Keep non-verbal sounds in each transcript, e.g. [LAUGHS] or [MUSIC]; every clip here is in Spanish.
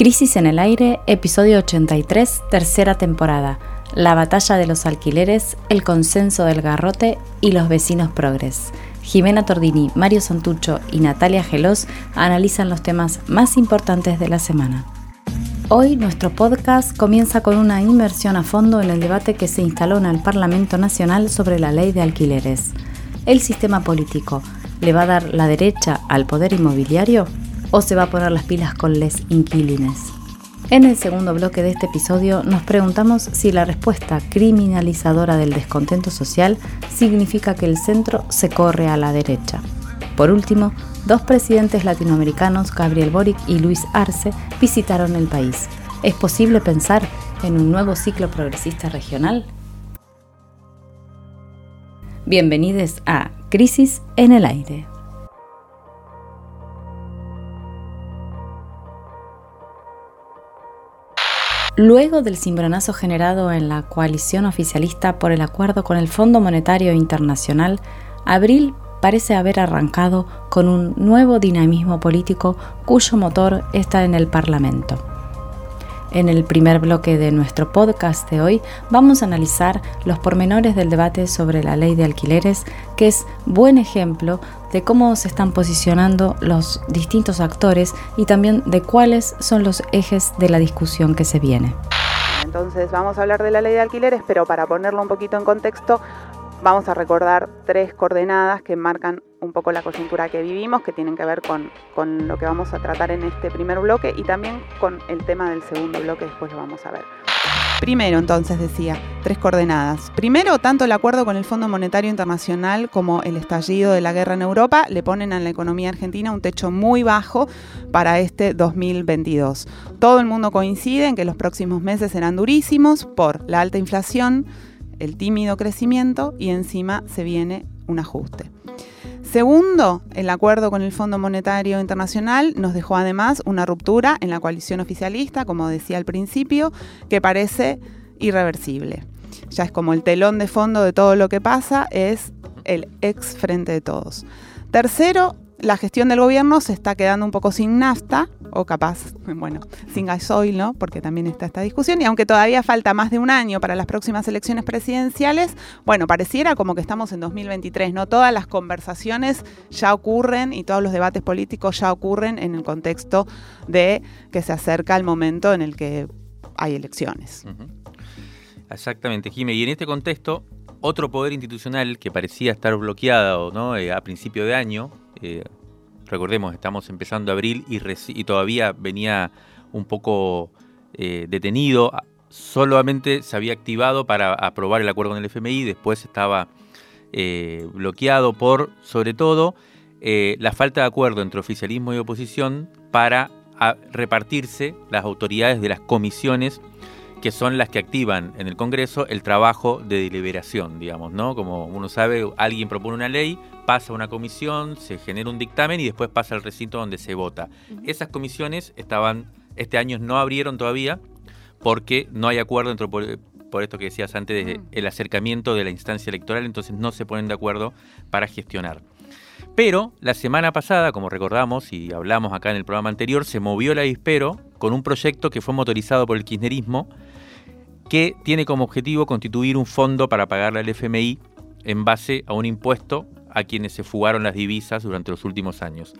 Crisis en el aire, episodio 83, tercera temporada. La batalla de los alquileres, el consenso del garrote y los vecinos progres. Jimena Tordini, Mario Santucho y Natalia Gelos analizan los temas más importantes de la semana. Hoy nuestro podcast comienza con una inmersión a fondo en el debate que se instaló en el Parlamento Nacional sobre la ley de alquileres. ¿El sistema político le va a dar la derecha al poder inmobiliario? O se va a poner las pilas con les inquilines. En el segundo bloque de este episodio nos preguntamos si la respuesta criminalizadora del descontento social significa que el centro se corre a la derecha. Por último, dos presidentes latinoamericanos, Gabriel Boric y Luis Arce, visitaron el país. ¿Es posible pensar en un nuevo ciclo progresista regional? Bienvenidos a Crisis en el Aire. Luego del cimbronazo generado en la coalición oficialista por el acuerdo con el Fondo Monetario Internacional, abril parece haber arrancado con un nuevo dinamismo político cuyo motor está en el Parlamento. En el primer bloque de nuestro podcast de hoy vamos a analizar los pormenores del debate sobre la ley de alquileres, que es buen ejemplo de cómo se están posicionando los distintos actores y también de cuáles son los ejes de la discusión que se viene. Entonces vamos a hablar de la ley de alquileres, pero para ponerlo un poquito en contexto, vamos a recordar tres coordenadas que marcan un poco la coyuntura que vivimos, que tienen que ver con, con, lo que vamos a tratar en este primer bloque y también con el tema del segundo bloque, después lo vamos a ver. Primero, entonces decía, tres coordenadas. Primero, tanto el acuerdo con el Fondo Monetario Internacional como el estallido de la guerra en Europa le ponen a la economía argentina un techo muy bajo para este 2022. Todo el mundo coincide en que los próximos meses serán durísimos por la alta inflación, el tímido crecimiento y encima se viene un ajuste. Segundo, el acuerdo con el Fondo Monetario Internacional nos dejó además una ruptura en la coalición oficialista, como decía al principio, que parece irreversible. Ya es como el telón de fondo de todo lo que pasa, es el ex frente de todos. Tercero, la gestión del gobierno se está quedando un poco sin nafta, o capaz, bueno, sin gasoil, ¿no? Porque también está esta discusión. Y aunque todavía falta más de un año para las próximas elecciones presidenciales, bueno, pareciera como que estamos en 2023, ¿no? Todas las conversaciones ya ocurren y todos los debates políticos ya ocurren en el contexto de que se acerca el momento en el que hay elecciones. Exactamente, Jimé. Y en este contexto, otro poder institucional que parecía estar bloqueado ¿no? Eh, a principio de año, eh, recordemos, estamos empezando abril y, todavía venía un poco eh, detenido. Solamente se había activado para aprobar el acuerdo con el FMI, después estaba eh, bloqueado por, sobre todo, la falta de acuerdo entre oficialismo y oposición para repartirse las autoridades de las comisiones que son las que activan en el Congreso el trabajo de deliberación, digamos, ¿no? Como uno sabe, alguien propone una ley, pasa a una comisión, se genera un dictamen y después pasa al recinto donde se vota. Esas comisiones estaban, este año no abrieron todavía porque no hay acuerdo entre, por, esto que decías antes, del el acercamiento de la instancia electoral, entonces no se ponen de acuerdo para gestionar. Pero la semana pasada, como recordamos y hablamos acá en el programa anterior, se movió la dispero con un proyecto que fue motorizado por el kirchnerismo, que tiene como objetivo constituir un fondo para pagarle al FMI en base a un impuesto a quienes se fugaron las divisas durante los últimos años.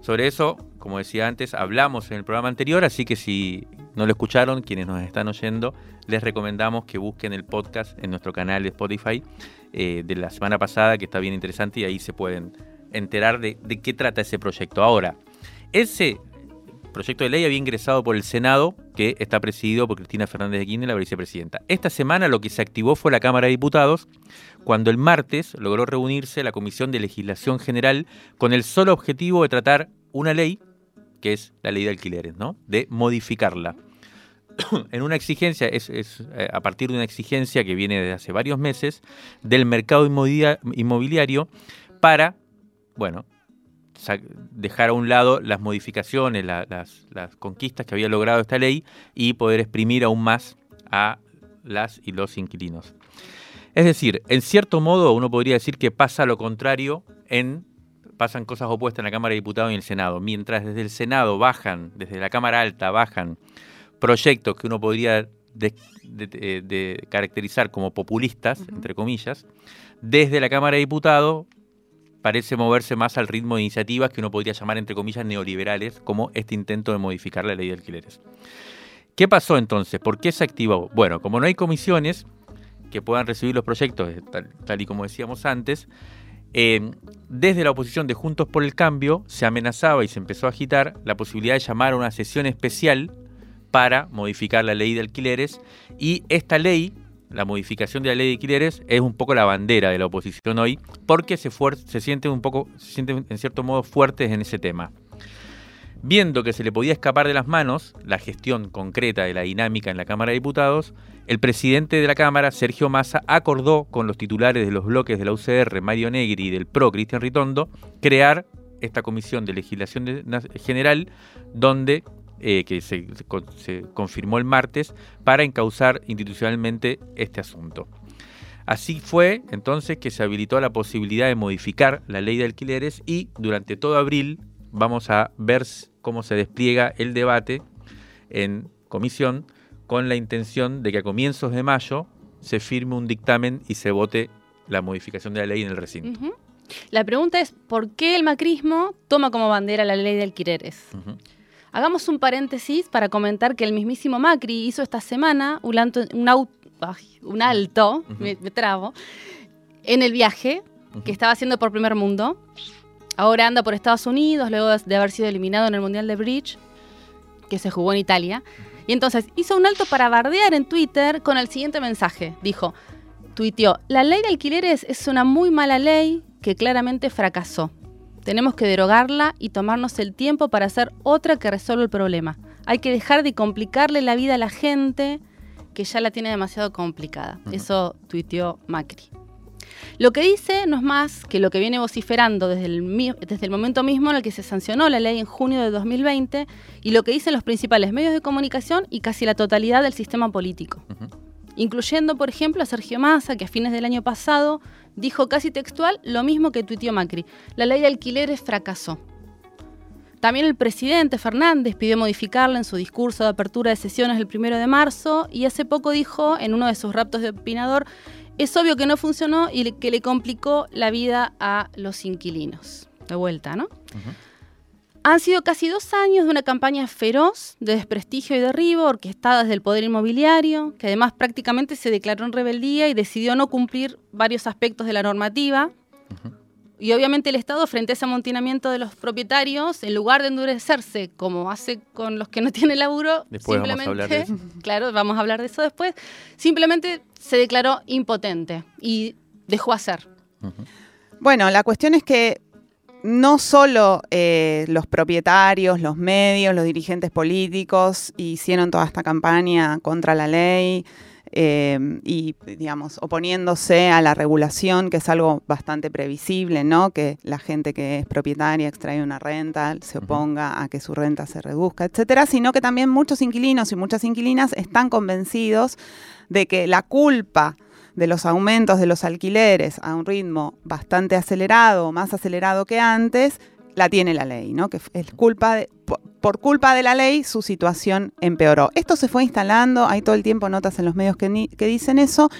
Sobre eso, como decía antes, hablamos en el programa anterior, así que si no lo escucharon, quienes nos están oyendo, les recomendamos que busquen el podcast en nuestro canal de Spotify eh, de la semana pasada, que está bien interesante y ahí se pueden enterar de, de qué trata ese proyecto. Ahora, ese proyecto de ley había ingresado por el Senado, que está presidido por Cristina Fernández de Kirchner, la vicepresidenta. Esta semana lo que se activó fue la Cámara de Diputados, cuando el martes logró reunirse la Comisión de Legislación General con el solo objetivo de tratar una ley, que es la ley de alquileres, ¿no? De modificarla. [COUGHS] en una exigencia, es, eh, a partir de una exigencia que viene desde hace varios meses, del mercado inmobiliario para, bueno, dejar a un lado las modificaciones, las, conquistas que había logrado esta ley y poder exprimir aún más a las y los inquilinos. Es decir, en cierto modo uno podría decir que pasa lo contrario en pasan cosas opuestas en la Cámara de Diputados y en el Senado. Mientras desde el Senado bajan, desde la Cámara Alta bajan proyectos que uno podría de, caracterizar como populistas, entre comillas, desde la Cámara de Diputados parece moverse más al ritmo de iniciativas que uno podría llamar, entre comillas, neoliberales, como este intento de modificar la ley de alquileres. ¿Qué pasó entonces? ¿Por qué se activó? Bueno, como no hay comisiones que puedan recibir los proyectos, tal, y como decíamos antes, eh, desde la oposición de Juntos por el Cambio se amenazaba y se empezó a agitar la posibilidad de llamar a una sesión especial para modificar la ley de alquileres y esta ley, la modificación de la ley de alquileres, es un poco la bandera de la oposición hoy porque se, se un poco, se sienten en cierto modo fuertes en ese tema. Viendo que se le podía escapar de las manos la gestión concreta de la dinámica en la Cámara de Diputados, el presidente de la Cámara, Sergio Massa, acordó con los titulares de los bloques de la UCR, Mario Negri y del PRO, Cristian Ritondo, crear esta comisión de legislación general donde eh, que se, confirmó el martes, para encauzar institucionalmente este asunto. Así fue entonces que se habilitó la posibilidad de modificar la ley de alquileres y durante todo abril vamos a ver cómo se despliega el debate en comisión con la intención de que a comienzos de mayo se firme un dictamen y se vote la modificación de la ley en el recinto. La pregunta es, ¿por qué el macrismo toma como bandera la ley de alquileres? Hagamos un paréntesis para comentar que el mismísimo Macri hizo esta semana un, un, alto, me, trabo, en el viaje que estaba haciendo por primer mundo. Ahora anda por Estados Unidos, luego de haber sido eliminado en el Mundial de Bridge, que se jugó en Italia. Y entonces hizo un alto para bardear en Twitter con el siguiente mensaje. Dijo, tuiteó, la ley de alquileres es una muy mala ley que claramente fracasó. Tenemos que derogarla y tomarnos el tiempo para hacer otra que resuelva el problema. Hay que dejar de complicarle la vida a la gente que ya la tiene demasiado complicada. Eso tuiteó Macri. Lo que dice no es más que lo que viene vociferando desde el, desde el, momento mismo en el que se sancionó la ley en junio de 2020 y lo que dicen los principales medios de comunicación y casi la totalidad del sistema político. Incluyendo, por ejemplo, a Sergio Massa, que a fines del año pasado dijo casi textual lo mismo que tuiteó Macri. La ley de alquileres fracasó. También el presidente Fernández pidió modificarla en su discurso de apertura de sesiones el primero de marzo y hace poco dijo en uno de sus raptos de opinador, es obvio que no funcionó y que le complicó la vida a los inquilinos. De vuelta, ¿no? Han sido casi dos años de una campaña feroz de desprestigio y derribo orquestada desde el poder inmobiliario, que además prácticamente se declaró en rebeldía y decidió no cumplir varios aspectos de la normativa. Y obviamente el Estado, frente a ese amontinamiento de los propietarios, en lugar de endurecerse como hace con los que no tienen laburo, simplemente, [LAUGHS] claro, vamos a hablar de eso después, simplemente se declaró impotente y dejó hacer. Bueno, la cuestión es que no solo eh, los propietarios, los medios, los dirigentes políticos hicieron toda esta campaña contra la ley eh, y, digamos, oponiéndose a la regulación, que es algo bastante previsible, ¿no? Que la gente que es propietaria extrae una renta, se oponga a que su renta se reduzca, etcétera, sino que también muchos inquilinos y muchas inquilinas están convencidos de que la culpa de los aumentos de los alquileres a un ritmo bastante acelerado, más acelerado que antes, la tiene la ley, ¿no? Que es culpa de, por, culpa de la ley su situación empeoró. Esto se fue instalando, hay todo el tiempo notas en los medios que, dicen eso.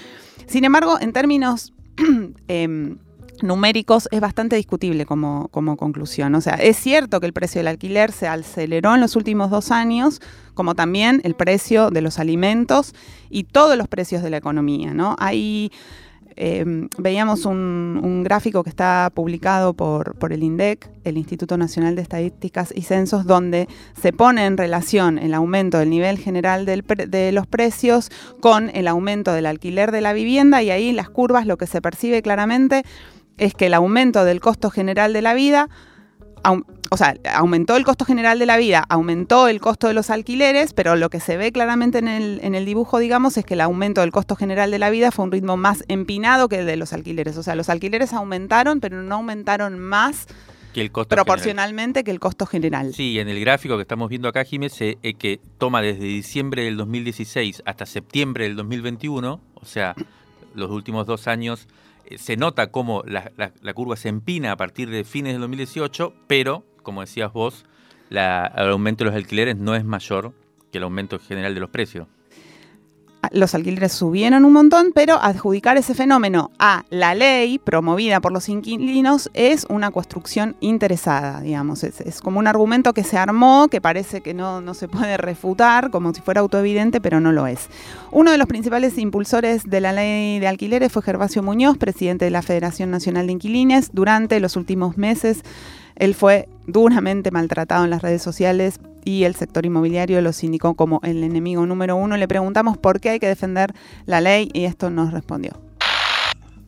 Sin embargo, en términos [CLEARS THROAT] em, numéricos es bastante discutible como, como conclusión. O sea, es cierto que el precio del alquiler se aceleró en los últimos dos años, como también el precio de los alimentos y todos los precios de la economía. ¿no? Ahí em, veíamos un, gráfico que está publicado por, por, el INDEC, el Instituto Nacional de Estadísticas y Censos, donde se pone en relación el aumento del nivel general de los precios con el aumento del alquiler de la vivienda y ahí las curvas lo que se percibe claramente es que el aumento del costo general de la vida, o sea, aumentó el costo general de la vida, aumentó el costo de los alquileres, pero lo que se ve claramente en el, en el dibujo, digamos, es que el aumento del costo general de la vida fue un ritmo más empinado que el de los alquileres. O sea, los alquileres aumentaron, pero no aumentaron más que el costo proporcionalmente que el costo general. Sí, en el gráfico que estamos viendo acá, Jiménez, eh, que toma desde diciembre del 2016 hasta septiembre del 2021, o sea, los últimos dos años se nota cómo la, curva se empina a partir de fines del 2018, pero, como decías vos, el aumento de los alquileres no es mayor que el aumento general de los precios los alquileres subieron un montón, pero adjudicar ese fenómeno a la ley promovida por los inquilinos es una construcción interesada, digamos. Es, como un argumento que se armó, que parece que no, no, se puede refutar, como si fuera autoevidente, pero no lo es. Uno de los principales impulsores de la ley de alquileres fue Gervasio Muñoz, presidente de la Federación Nacional de Inquilines. Durante los últimos meses, él fue duramente maltratado en las redes sociales y el sector inmobiliario lo indicó como el enemigo número uno. Le preguntamos por qué hay que defender la ley y esto nos respondió.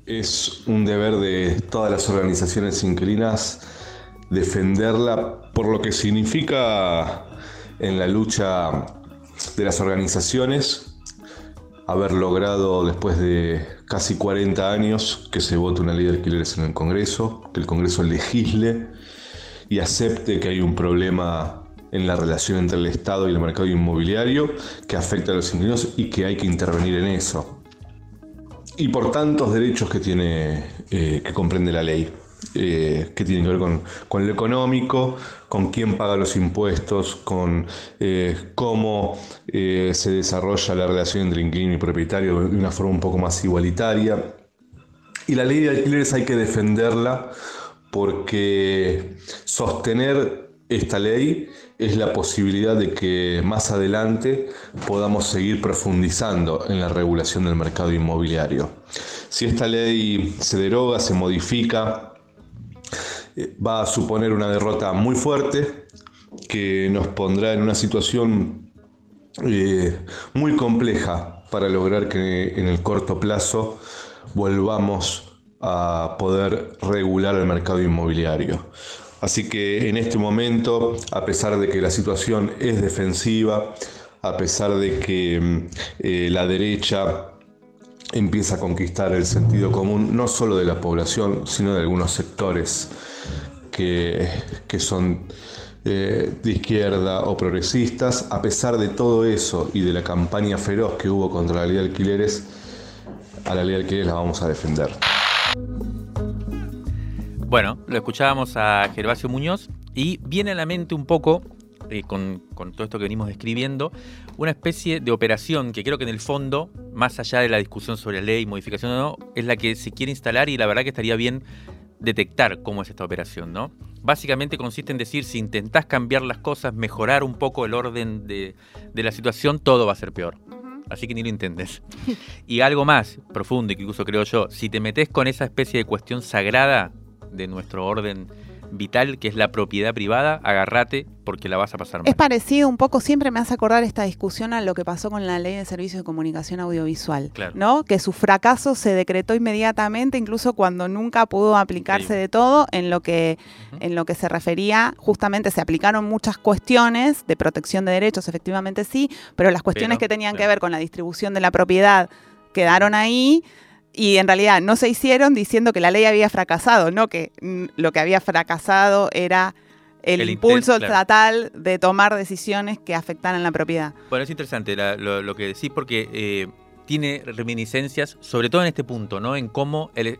Es un deber de todas las organizaciones inquilinas defenderla por lo que significa en la lucha de las organizaciones haber logrado después de casi 40 años que se vote una ley de alquileres en el Congreso, que el Congreso legisle y acepte que hay un problema en la relación entre el Estado y el mercado inmobiliario que afecta a los inquilinos y que hay que intervenir en eso. Y por tantos derechos que tiene, eh, que comprende la ley, eh, que tienen que ver con, con, lo económico, con quién paga los impuestos, con eh, cómo se desarrolla la relación entre inquilino y propietario de una forma un poco más igualitaria. Y la ley de alquileres hay que defenderla porque sostener esta ley es la posibilidad de que más adelante podamos seguir profundizando en la regulación del mercado inmobiliario. Si esta ley se deroga, se modifica, eh, va a suponer una derrota muy fuerte que nos pondrá en una situación eh, muy compleja para lograr que en el corto plazo volvamos a poder regular el mercado inmobiliario. Así que en este momento, a pesar de que la situación es defensiva, a pesar de que eh, la derecha empieza a conquistar el sentido común, no solo de la población, sino de algunos sectores que, son eh, de izquierda o progresistas, a pesar de todo eso y de la campaña feroz que hubo contra la ley de alquileres, a la ley de alquileres la vamos a defender. Bueno, lo escuchábamos a Gervasio Muñoz y viene a la mente un poco, eh, con, todo esto que venimos describiendo, una especie de operación que creo que en el fondo, más allá de la discusión sobre la ley, modificación o no, es la que se quiere instalar y la verdad que estaría bien detectar cómo es esta operación, ¿no? Básicamente consiste en decir, si intentás cambiar las cosas, mejorar un poco el orden de, de la situación, todo va a ser peor así que ni lo intentes. Y algo más profundo, incluso creo yo, si te metes con esa especie de cuestión sagrada de nuestro orden vital, que es la propiedad privada, agárrate porque la vas a pasar mal. Es parecido un poco, siempre me hace acordar esta discusión a lo que pasó con la ley de servicios de comunicación audiovisual, ¿no? Que su fracaso se decretó inmediatamente, incluso cuando nunca pudo aplicarse de todo, en lo que, en lo que se refería, justamente se aplicaron muchas cuestiones de protección de derechos, efectivamente sí, pero las cuestiones que tenían que ver con la distribución de la propiedad quedaron ahí y en realidad no se hicieron diciendo que la ley había fracasado, no que lo que había fracasado era el, impulso estatal de tomar decisiones que afectaran la propiedad. Bueno, es interesante lo, que decís porque eh, tiene reminiscencias, sobre todo en este punto, ¿no? En cómo, el,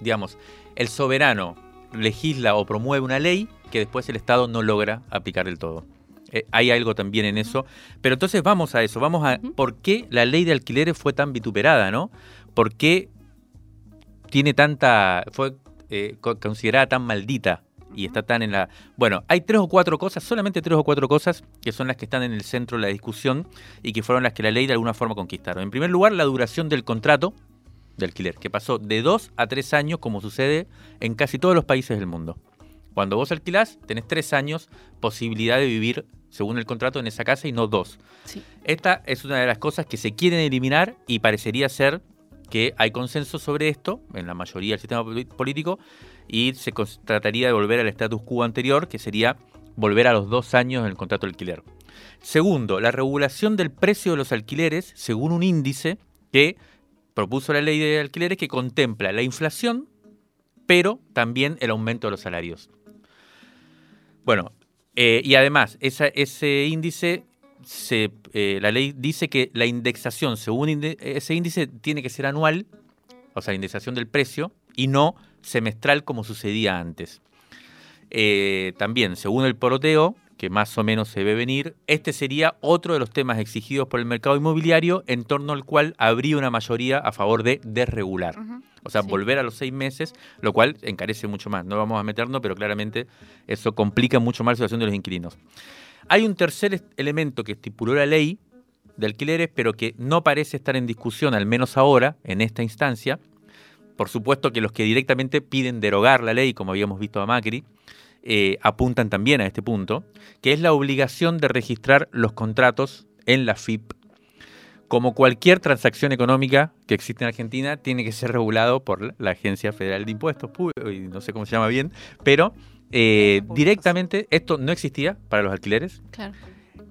digamos, el soberano legisla o promueve una ley que después el Estado no logra aplicar del todo. Eh, hay algo también en eso. Pero entonces vamos a eso, vamos a por qué la ley de alquileres fue tan vituperada, ¿no? ¿Por qué tiene tanta, fue eh, considerada tan maldita y está tan en la... Bueno, hay tres o cuatro cosas, solamente tres o cuatro cosas que son las que están en el centro de la discusión y que fueron las que la ley de alguna forma conquistaron. En primer lugar, la duración del contrato de alquiler, que pasó de dos a tres años, como sucede en casi todos los países del mundo. Cuando vos alquilás, tenés tres años posibilidad de vivir según el contrato en esa casa y no dos. Esta es una de las cosas que se quieren eliminar y parecería ser que hay consenso sobre esto en la mayoría del sistema político y se trataría de volver al status quo anterior, que sería volver a los dos años del contrato de alquiler. Segundo, la regulación del precio de los alquileres según un índice que propuso la ley de alquileres que contempla la inflación, pero también el aumento de los salarios. Bueno, eh, y además ese índice eh, la ley dice que la indexación según ese índice tiene que ser anual o sea, la indexación del precio, y no semestral como sucedía antes. Eh, también, según el poroteo, que más o menos se ve venir, este sería otro de los temas exigidos por el mercado inmobiliario en torno al cual habría una mayoría a favor de desregular. O sea, volver a los seis meses, lo cual encarece mucho más. No vamos a meternos, pero claramente eso complica mucho más la situación de los inquilinos. Hay un tercer elemento que estipuló la ley de alquileres, pero que no parece estar en discusión, al menos ahora, en esta instancia. Por supuesto que los que directamente piden derogar la ley, como habíamos visto a Macri, eh, apuntan también a este punto, que es la obligación de registrar los contratos en la FIP. Como cualquier transacción económica que existe en Argentina, tiene que ser regulado por la Agencia Federal de Impuestos, no sé cómo se llama bien, pero eh, directamente esto no existía para los alquileres.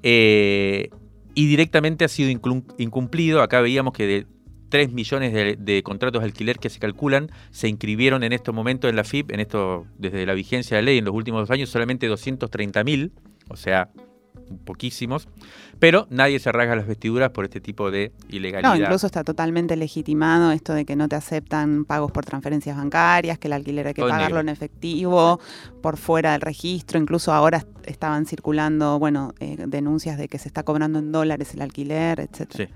Eh, y directamente ha sido incumplido. Acá veíamos que de 3 millones de, contratos de alquiler que se calculan se inscribieron en estos momentos en la FIP, en esto, desde la vigencia de la ley en los últimos dos años, solamente 230 mil, o sea, poquísimos, pero nadie se rasga las vestiduras por este tipo de ilegalidad. No, incluso está totalmente legitimado esto de que no te aceptan pagos por transferencias bancarias, que el alquiler hay que pagarlo en efectivo, por fuera del registro, incluso ahora estaban circulando, bueno, eh, denuncias de que se está cobrando en dólares el alquiler, etcétera. Sí.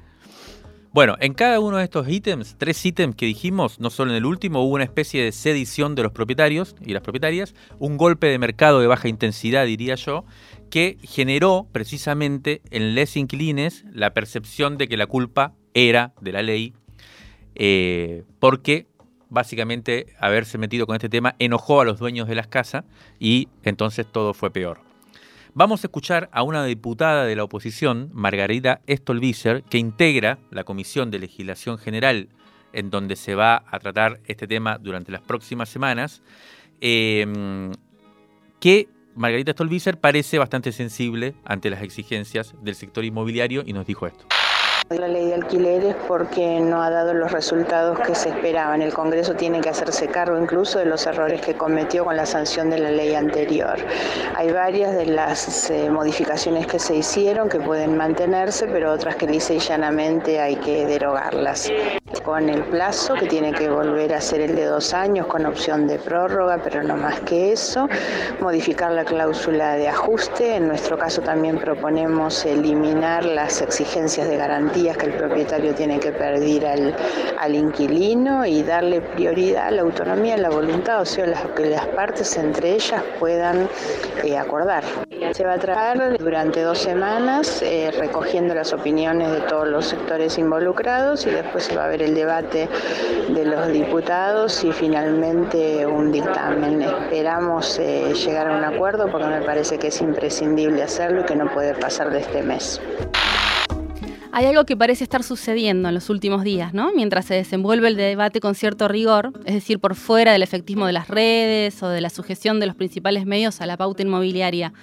Bueno, en cada uno de estos ítems, tres ítems que dijimos, no solo en el último, hubo una especie de sedición de los propietarios y las propietarias, un golpe de mercado de baja intensidad, diría yo, que generó precisamente en les inquilines la percepción de que la culpa era de la ley, eh, porque básicamente haberse metido con este tema enojó a los dueños de las casas y entonces todo fue peor. Vamos a escuchar a una diputada de la oposición, Margarita Stolbizer, que integra la Comisión de Legislación General en donde se va a tratar este tema durante las próximas semanas, em, que Margarita Stolbizer parece bastante sensible ante las exigencias del sector inmobiliario y nos dijo esto. La ley de alquileres porque no ha dado los resultados que se esperaban. El Congreso tiene que hacerse cargo incluso de los errores que cometió con la sanción de la ley anterior. Hay varias de las eh, modificaciones que se hicieron que pueden mantenerse, pero otras que dice y llanamente hay que derogarlas. Con el plazo que tiene que volver a ser el de dos años con opción de prórroga, pero no más que eso. Modificar la cláusula de ajuste. En nuestro caso también proponemos eliminar las exigencias de garantía que el propietario tiene que pedir al, inquilino y darle prioridad a la autonomía, a la voluntad, o sea, que las partes entre ellas puedan eh, acordar. Se va a trabajar durante dos semanas eh, recogiendo las opiniones de todos los sectores involucrados y después se va a ver el debate de los diputados y finalmente un dictamen. Esperamos eh, llegar a un acuerdo porque me parece que es imprescindible hacerlo y que no puede pasar de este mes. Hay algo que parece estar sucediendo en los últimos días, ¿no? Mientras se desenvuelve el debate con cierto rigor, es decir, por fuera del efectismo de las redes o de la sujeción de los principales medios a la pauta inmobiliaria.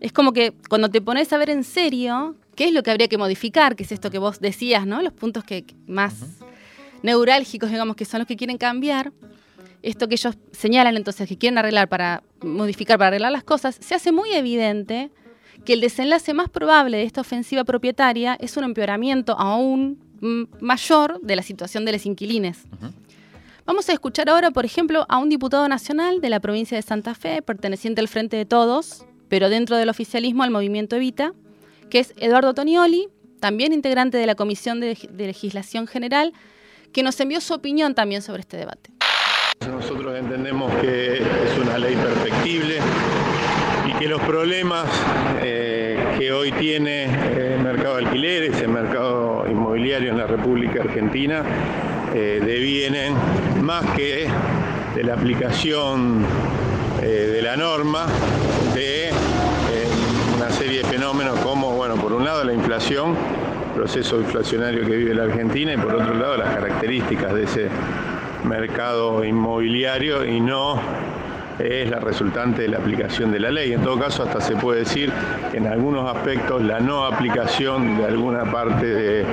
Es como que cuando te pones a ver en serio qué es lo que habría que modificar, que es esto que vos decías, ¿no? Los puntos que más neurálgicos, digamos, que son los que quieren cambiar, esto que ellos señalan entonces que quieren arreglar para modificar, para arreglar las cosas, se hace muy evidente que el desenlace más probable de esta ofensiva propietaria es un empeoramiento aún mayor de la situación de los inquilines. Vamos a escuchar ahora, por ejemplo, a un diputado nacional de la provincia de Santa Fe, perteneciente al Frente de Todos, pero dentro del oficialismo al movimiento Evita, que es Eduardo Tonioli, también integrante de la Comisión de, de Legislación General, que nos envió su opinión también sobre este debate. Nosotros entendemos que es una ley perfectible, que los problemas eh, que hoy tiene el mercado de alquileres, el mercado inmobiliario en la República Argentina, eh, devienen más que de la aplicación eh, de la norma de una serie de fenómenos como, bueno, por un lado la inflación, proceso inflacionario que vive la Argentina y por otro lado las características de ese mercado inmobiliario y no es la resultante de la aplicación de la ley. En todo caso, hasta se puede decir que en algunos aspectos la no aplicación de alguna parte de,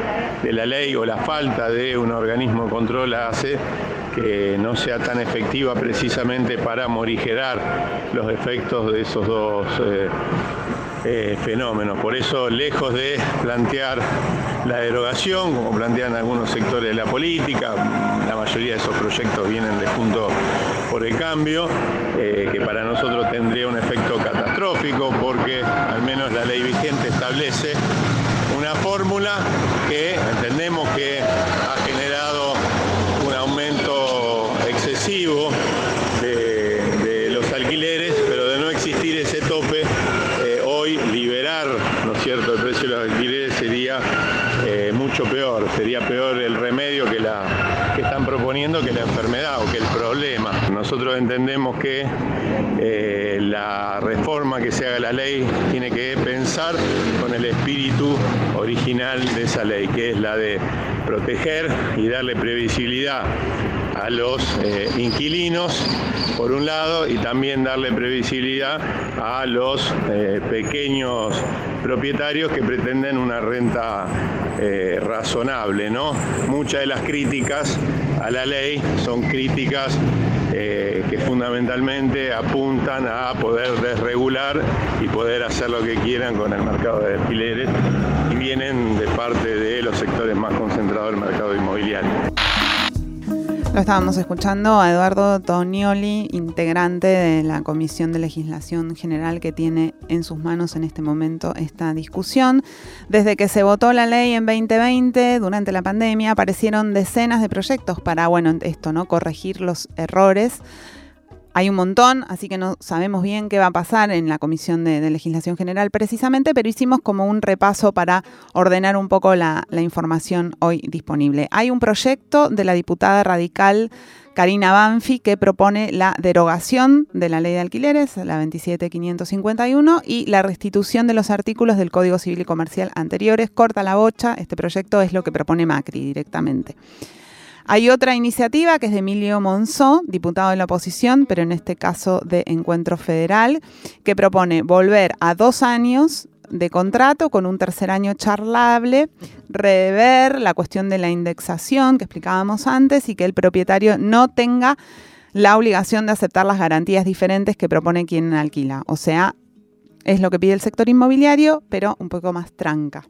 la ley o la falta de un organismo de control hace que no sea tan efectiva precisamente para morigerar los efectos de esos dos. Eh, eh, fenómenos. Por eso, lejos de plantear la derogación, como plantean algunos sectores de la política, la mayoría de esos proyectos vienen de Junto por el Cambio, eh, que para nosotros tendría un efecto catastrófico porque al menos la ley vigente establece una fórmula que entendemos que ha generado un aumento excesivo de, los alquileres, pero de no existir ese tope, eh, hoy liberar, ¿no es cierto?, el precio de los alquileres sería eh, mucho peor, sería peor el remedio que, la, que están proponiendo que la enfermedad o que el problema. Nosotros que eh, la reforma que se haga la ley tiene que pensar con el espíritu original de esa ley, que es la de proteger y darle previsibilidad a los eh, inquilinos, por un lado, y también darle previsibilidad a los eh, pequeños propietarios que pretenden una renta razonable. ¿no? Muchas de las críticas a la ley son críticas que fundamentalmente apuntan a poder desregular y poder hacer lo que quieran con el mercado de alquileres y vienen de parte de los sectores más concentrados del mercado inmobiliario. Lo estábamos escuchando a Eduardo Tonioli, integrante de la Comisión de Legislación General que tiene en sus manos en este momento esta discusión. Desde que se votó la ley en 2020, durante la pandemia, aparecieron decenas de proyectos para, bueno, esto, ¿no? Corregir los errores hay un montón, así que no sabemos bien qué va a pasar en la Comisión de, Legislación General precisamente, pero hicimos como un repaso para ordenar un poco la, información hoy disponible. Hay un proyecto de la diputada radical Karina Banfi que propone la derogación de la ley de alquileres, la 27551, y la restitución de los artículos del Código Civil y Comercial anteriores. Corta la bocha, este proyecto es lo que propone Macri directamente. Hay otra iniciativa que es de Emilio Monzó, diputado de la oposición, pero en este caso de Encuentro Federal, que propone volver a dos años de contrato con un tercer año charlable, rever la cuestión de la indexación que explicábamos antes y que el propietario no tenga la obligación de aceptar las garantías diferentes que propone quien alquila. O sea, es lo que pide el sector inmobiliario, pero un poco más tranca.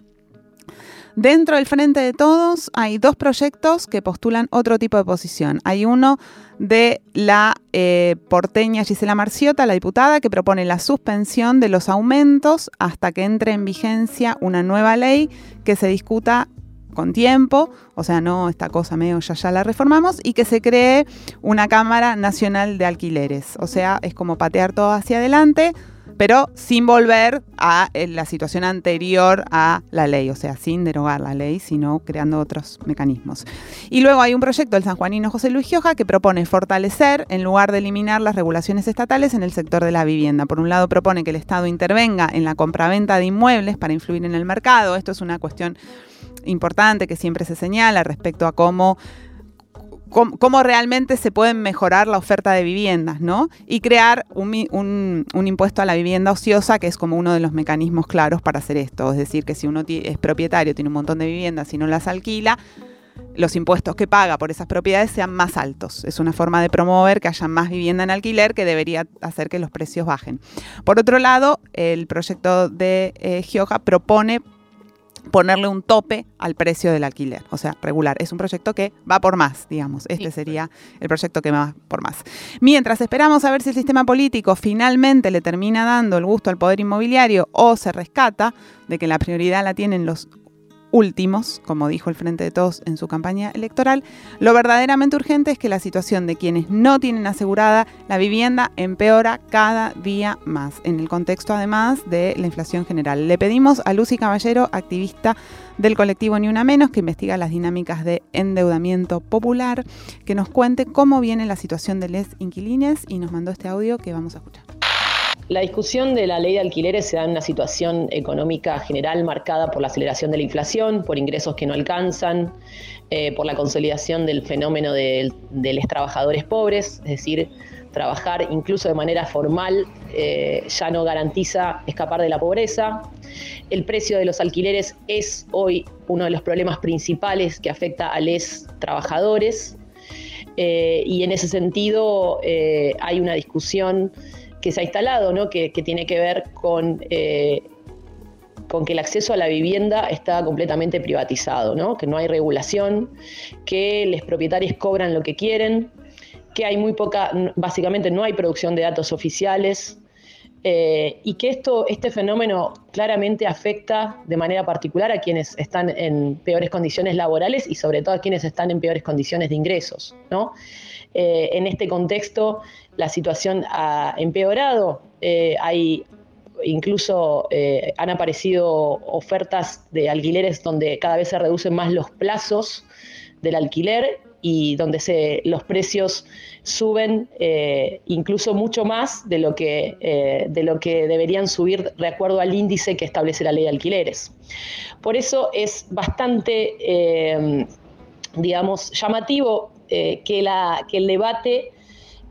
Dentro del Frente de Todos hay dos proyectos que postulan otro tipo de posición. Hay uno de la eh, porteña Gisela Marciota, la diputada, que propone la suspensión de los aumentos hasta que entre en vigencia una nueva ley que se discuta con tiempo, o sea, no esta cosa medio ya ya la reformamos, y que se cree una Cámara Nacional de Alquileres. O sea, es como patear todo hacia adelante, pero sin volver a eh, la situación anterior a la ley, o sea, sin derogar la ley, sino creando otros mecanismos. Y luego hay un proyecto del sanjuanino José Luis Gioja que propone fortalecer, en lugar de eliminar las regulaciones estatales en el sector de la vivienda. Por un lado propone que el Estado intervenga en la compraventa de inmuebles para influir en el mercado. Esto es una cuestión importante que siempre se señala respecto a cómo cómo, realmente se pueden mejorar la oferta de viviendas, ¿no? Y crear un, impuesto a la vivienda ociosa, que es como uno de los mecanismos claros para hacer esto. Es decir, que si uno es propietario, tiene un montón de viviendas y no las alquila, los impuestos que paga por esas propiedades sean más altos. Es una forma de promover que haya más vivienda en alquiler que debería hacer que los precios bajen. Por otro lado, el proyecto de eh, Gioja propone ponerle un tope al precio del alquiler, o sea, regular. Es un proyecto que va por más, digamos. Este sería el proyecto que va por más. Mientras esperamos a ver si el sistema político finalmente le termina dando el gusto al poder inmobiliario o se rescata de que la prioridad la tienen los últimos, como dijo el Frente de Todos en su campaña electoral, lo verdaderamente urgente es que la situación de quienes no tienen asegurada la vivienda empeora cada día más, en el contexto además de la inflación general. Le pedimos a Lucy Caballero, activista del colectivo Ni Una Menos, que investiga las dinámicas de endeudamiento popular, que nos cuente cómo viene la situación de les inquilines y nos mandó este audio que vamos a escuchar. La discusión de la ley de alquileres se da en una situación económica general marcada por la aceleración de la inflación, por ingresos que no alcanzan, eh, por la consolidación del fenómeno de, los trabajadores pobres, es decir, trabajar incluso de manera formal eh, ya no garantiza escapar de la pobreza. El precio de los alquileres es hoy uno de los problemas principales que afecta a los trabajadores eh, y en ese sentido hay una discusión que se ha instalado, ¿no? que, tiene que ver con eh, con que el acceso a la vivienda está completamente privatizado, ¿no? que no hay regulación, que los propietarios cobran lo que quieren, que hay muy poca, básicamente no hay producción de datos oficiales, eh, y que esto, este fenómeno claramente afecta de manera particular a quienes están en peores condiciones laborales y sobre todo a quienes están en peores condiciones de ingresos. ¿no? Eh, en este contexto, la situación ha empeorado. Eh, hay incluso han aparecido ofertas de alquileres donde cada vez se reducen más los plazos del alquiler y donde se, los precios suben eh, incluso mucho más de lo, que, eh, de lo que deberían subir de acuerdo al índice que establece la ley de alquileres. Por eso es bastante, eh, digamos, llamativo que, la, que el debate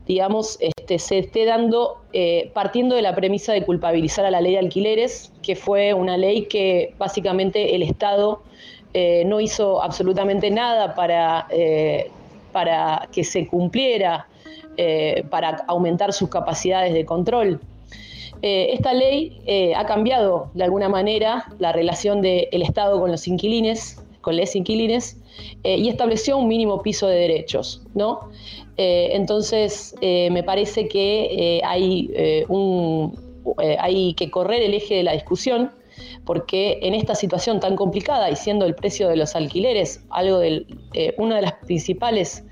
digamos, este, se esté dando partiendo de la premisa de culpabilizar a la ley de alquileres, que fue una ley que básicamente el Estado eh, no hizo absolutamente nada para, eh, para que se cumpliera, eh, para aumentar sus capacidades de control. esta ley ha cambiado de alguna manera la relación del Estado con los inquilines, les inquilines, y estableció un mínimo piso de derechos. ¿no? entonces, me parece que hay, un, hay que correr el eje de la discusión porque en esta situación tan complicada y siendo el precio de los alquileres algo del, eh, uno de los principales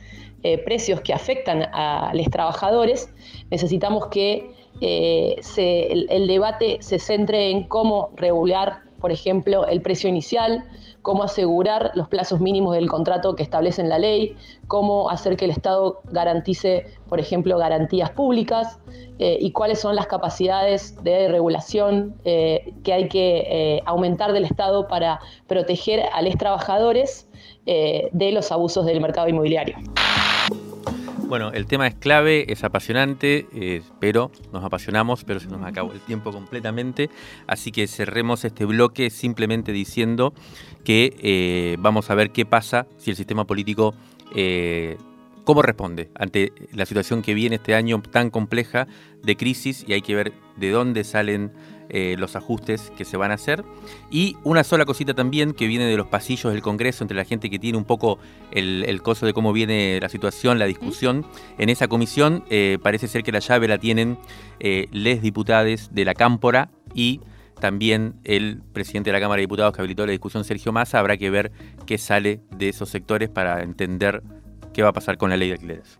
eh, precios que afectan a los trabajadores, necesitamos que eh, el, debate se centre en cómo regular, por ejemplo, el precio inicial, cómo asegurar los plazos mínimos del contrato que establece la ley, cómo hacer que el Estado garantice, por ejemplo, garantías públicas eh, y cuáles son las capacidades de regulación eh, que hay que eh, aumentar del Estado para proteger a los trabajadores de los abusos del mercado inmobiliario. Bueno, el tema es clave, es apasionante, eh, pero nos apasionamos, pero se nos acabó el tiempo completamente. Así que cerremos este bloque simplemente diciendo que eh, vamos a ver qué pasa si el sistema político, eh, cómo responde ante la situación que viene este año tan compleja de crisis y hay que ver de dónde salen eh, los ajustes que se van a hacer. Y una sola cosita también que viene de los pasillos del Congreso, entre la gente que tiene un poco el, coso de cómo viene la situación, la discusión. En esa comisión eh, parece ser que la llave la tienen eh, les diputados de la Cámpora y también el presidente de la Cámara de Diputados que habilitó la discusión, Sergio Massa. Habrá que ver qué sale de esos sectores para entender qué va a pasar con la ley de alquileres.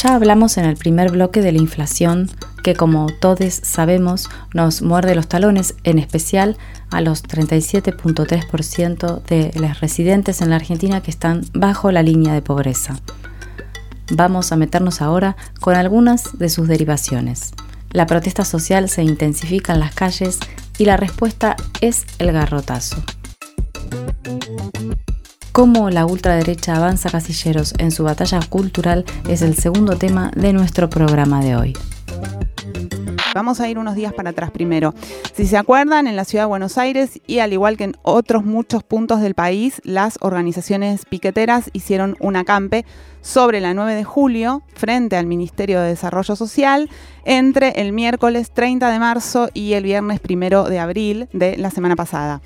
Ya hablamos en el primer bloque de la inflación que como todos sabemos nos muerde los talones, en especial a los 37.3% de los residentes en la Argentina que están bajo la línea de pobreza. Vamos a meternos ahora con algunas de sus derivaciones. La protesta social se intensifica en las calles y la respuesta es el garrotazo. Cómo la ultraderecha avanza casilleros en su batalla cultural es el segundo tema de nuestro programa de hoy. Vamos a ir unos días para atrás primero. Si se acuerdan, en la ciudad de Buenos Aires y al igual que en otros muchos puntos del país, las organizaciones piqueteras hicieron un acampe sobre la 9 de julio frente al Ministerio de Desarrollo Social entre el miércoles 30 de marzo y el viernes 1 de abril de la semana pasada.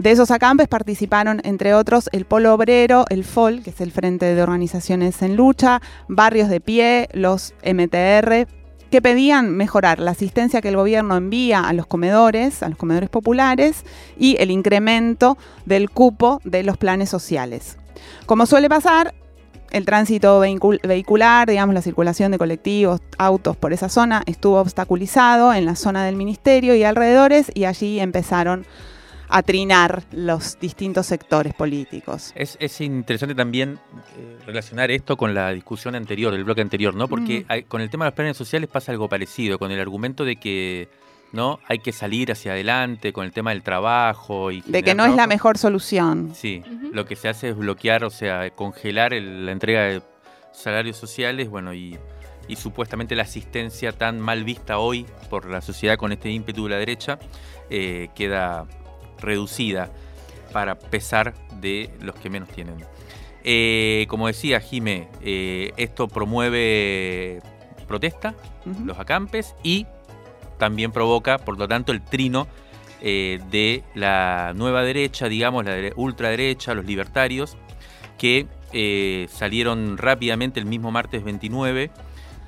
De esos acampes participaron, entre otros, el Polo Obrero, el FOL, que es el Frente de Organizaciones en Lucha, Barrios de Pie, los MTR, que pedían mejorar la asistencia que el gobierno envía a los comedores, a los comedores populares, y el incremento del cupo de los planes sociales. Como suele pasar, el tránsito vehicular, digamos, la circulación de colectivos, autos por esa zona estuvo obstaculizado en la zona del ministerio y alrededores y allí empezaron a trinar los distintos sectores políticos. Es, interesante también eh, relacionar esto con la discusión anterior, del bloque anterior, ¿no? Porque con el tema de los planes sociales pasa algo parecido, con el argumento de que ¿no? Hay que salir hacia adelante con el tema del trabajo. Y de que no es la mejor solución. Sí, lo que se hace es bloquear, o sea, congelar la entrega de salarios sociales, bueno, y, supuestamente la asistencia tan mal vista hoy por la sociedad con este ímpetu de la derecha eh, queda reducida para pesar de los que menos tienen. Eh, como decía Jime, eh, esto promueve protesta, los acampes y también provoca, por lo tanto, el trino eh, de la nueva derecha, digamos, la ultraderecha, los libertarios, que salieron rápidamente el mismo martes 29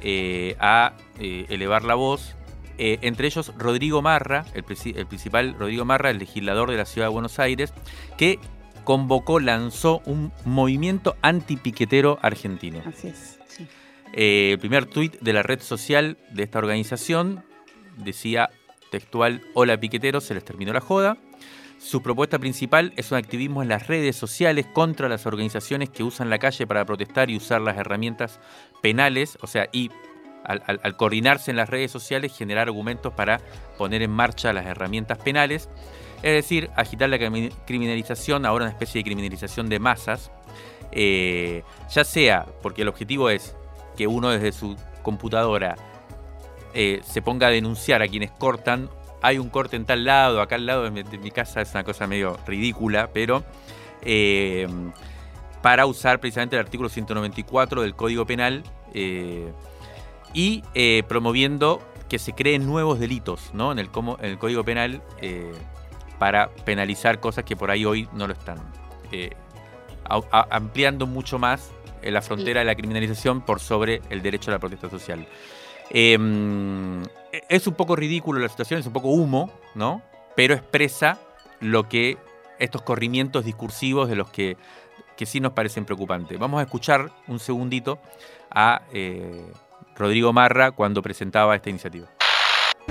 eh, a elevar la voz. Entre ellos Rodrigo Marra, el, principal Rodrigo Marra, el legislador de la ciudad de Buenos Aires, que convocó, lanzó un movimiento antipiquetero argentino. Así es. el primer tuit de la red social de esta organización decía textual, hola piqueteros, se les terminó la joda. Su propuesta principal es un activismo en las redes sociales contra las organizaciones que usan la calle para protestar y usar las herramientas penales, o sea, y al, coordinarse en las redes sociales generar argumentos para poner en marcha las herramientas penales, es decir, agitar la criminalización, ahora una especie de criminalización de masas, eh, ya sea porque el objetivo es que uno desde su computadora eh, se ponga a denunciar a quienes cortan. Hay un corte en tal lado, acá al lado de mi, casa es una cosa medio ridícula, pero eh, para usar precisamente el artículo 194 del Código Penal y promoviendo que se creen nuevos delitos ¿no? en, el, en el Código Penal para penalizar cosas que por ahí hoy no lo están. ampliando mucho más la frontera de la criminalización por sobre el derecho a la protesta social. Em, es un poco ridículo la situación, es un poco humo, ¿no? Pero expresa lo que estos corrimientos discursivos de los que, que sí nos parecen preocupantes. Vamos a escuchar un segundito a eh, Rodrigo Marra cuando presentaba esta iniciativa.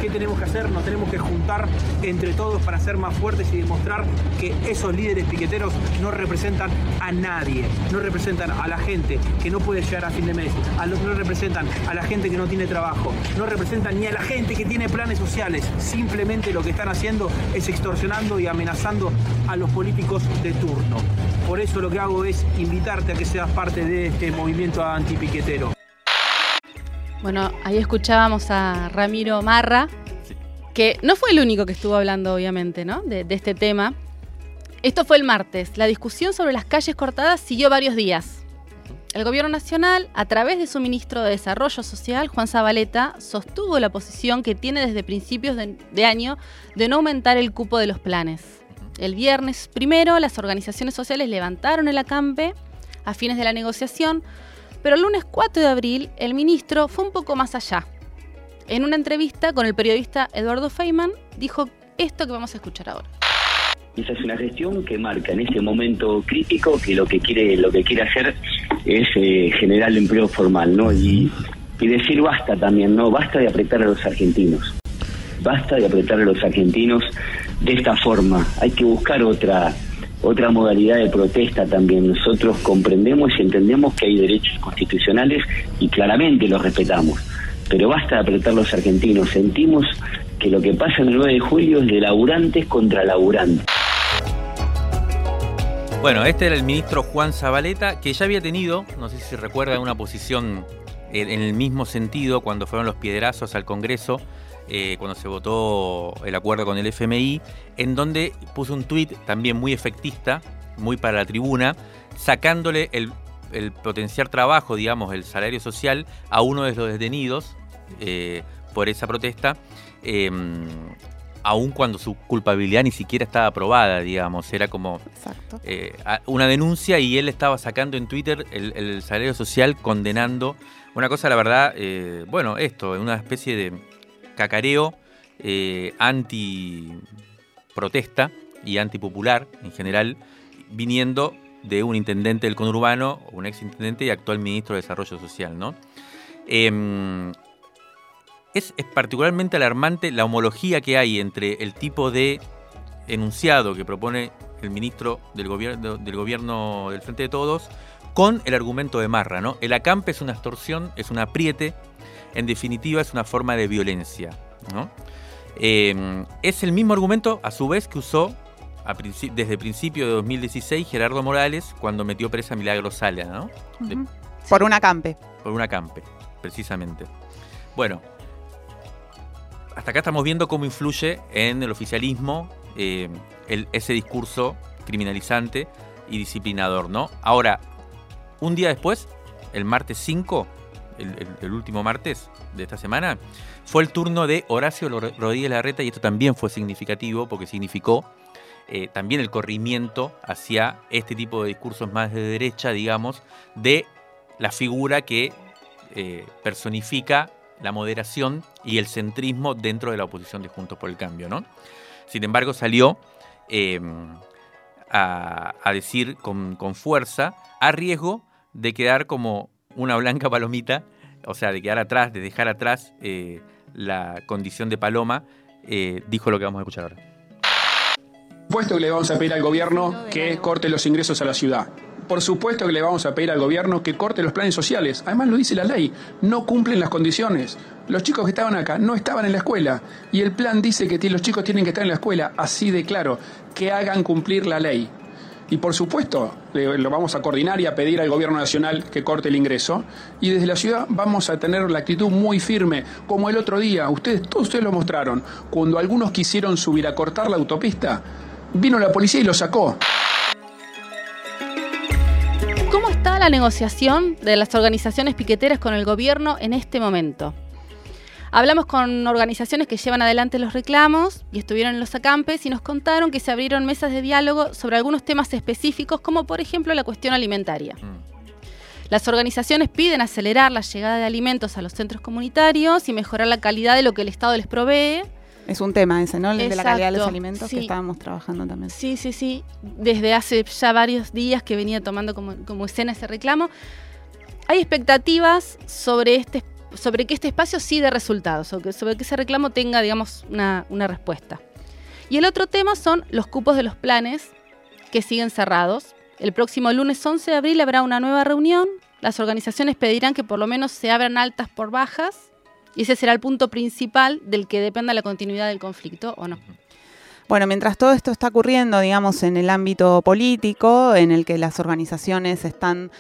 ¿Qué tenemos que hacer? Nos tenemos que juntar entre todos para ser más fuertes y demostrar que esos líderes piqueteros no representan a nadie, no representan a la gente que no puede llegar a fin de mes, no representan a la gente que no tiene trabajo, no representan ni a la gente que tiene planes sociales. Simplemente lo que están haciendo es extorsionando y amenazando a los políticos de turno. Por eso lo que hago es invitarte a que seas parte de este movimiento antipiquetero. Bueno, ahí escuchábamos a Ramiro Marra, que no fue el único que estuvo hablando, obviamente, ¿no? De, este tema. Esto fue el martes. La discusión sobre las calles cortadas siguió varios días. El gobierno nacional, a través de su ministro de Desarrollo Social, Juan Zabaleta, sostuvo la posición que tiene desde principios de, de año de no aumentar el cupo de los planes. El viernes primero, las organizaciones sociales levantaron el acampe a fines de la negociación, pero el lunes 4 de abril, el ministro fue un poco más allá. En una entrevista con el periodista Eduardo Feynman, dijo esto que vamos a escuchar ahora. Esa es una gestión que marca en este momento crítico que lo que quiere, lo que quiere hacer es eh, generar el empleo formal, ¿no? Y, y decir basta también, ¿no? Basta de apretar a los argentinos. Basta de apretar a los argentinos de esta forma. Hay que buscar otra, otra modalidad de protesta también. Nosotros comprendemos y entendemos que hay derechos constitucionales y claramente los respetamos. Pero basta de apretar los argentinos. Sentimos que lo que pasa en el 9 de julio es de laburantes contra laburantes. Bueno, este era el ministro Juan Zabaleta, que ya había tenido, no sé si recuerda, una posición en el mismo sentido cuando fueron los piedrazos al Congreso eh, cuando se votó el acuerdo con el FMI, en donde puso un tuit también muy efectista, muy para la tribuna, sacándole el, potenciar trabajo, digamos, el salario social a uno de los detenidos eh, por esa protesta. Em, aun cuando su culpabilidad ni siquiera estaba aprobada, digamos, era como eh, una denuncia y él estaba sacando en Twitter el, salario social condenando una cosa, la verdad, bueno, esto, una especie de, cacareo eh, anti-protesta y antipopular en general, viniendo de un intendente del conurbano, un ex intendente y actual ministro de Desarrollo Social. ¿no? Em, es, particularmente alarmante la homología que hay entre el tipo de enunciado que propone el ministro del gobierno del, gobierno del Frente de Todos con el argumento de Marra. ¿no? El acampe es una extorsión, es un apriete en definitiva es una forma de violencia. Eh, es el mismo argumento, a su vez, que usó a princi- desde principio de 2016 Gerardo Morales cuando metió presa a Milagro Sala, ¿no? De-. Por una campe. por una campe, precisamente. Bueno, hasta acá estamos viendo cómo influye en el oficialismo eh, el- ese discurso criminalizante y disciplinador, ¿no? Ahora, un día después, el martes 5, el, último martes de esta semana, fue el turno de Horacio Rodríguez Larreta y esto también fue significativo porque significó eh, también el corrimiento hacia este tipo de discursos más de derecha, digamos, de la figura que eh, personifica la moderación y el centrismo dentro de la oposición de Juntos por el Cambio, ¿no? Sin embargo, salió eh, a, a decir con, con fuerza, a riesgo de quedar como una blanca palomita, o sea, de quedar atrás, de dejar atrás eh, la condición de paloma, eh, dijo lo que vamos a escuchar ahora. supuesto que le vamos a pedir al gobierno que corte los ingresos a la ciudad. Por supuesto que le vamos a pedir al gobierno que corte los planes sociales. Además lo dice la ley, no cumplen las condiciones. Los chicos que estaban acá no estaban en la escuela y el plan dice que los chicos tienen que estar en la escuela, así de claro, que hagan cumplir la ley. Y por supuesto, lo vamos a coordinar y a pedir al gobierno nacional que corte el ingreso. Y desde la ciudad vamos a tener la actitud muy firme, como el otro día, ustedes, todos ustedes lo mostraron, cuando algunos quisieron subir a cortar la autopista, vino la policía y lo sacó. ¿Cómo está la negociación de las organizaciones piqueteras con el gobierno en este momento? Hablamos con organizaciones que llevan adelante los reclamos y estuvieron en los acampes y nos contaron que se abrieron mesas de diálogo sobre algunos temas específicos, como por ejemplo la cuestión alimentaria. Las organizaciones piden acelerar la llegada de alimentos a los centros comunitarios y mejorar la calidad de lo que el Estado les provee. Es un tema ese, ¿no? El de la calidad de los alimentos sí. que estábamos trabajando también. Sí, sí, sí. Desde hace ya varios días que venía tomando como, como escena ese reclamo. Hay expectativas sobre este sobre que este espacio sí dé resultados, que sobre que ese reclamo tenga, digamos, una, una respuesta. Y el otro tema son los cupos de los planes que siguen cerrados. El próximo lunes 11 de abril habrá una nueva reunión. Las organizaciones pedirán que por lo menos se abran altas por bajas. Y ese será el punto principal del que dependa la continuidad del conflicto o no. Bueno, mientras todo esto está ocurriendo, digamos, en el ámbito político, en el que las organizaciones están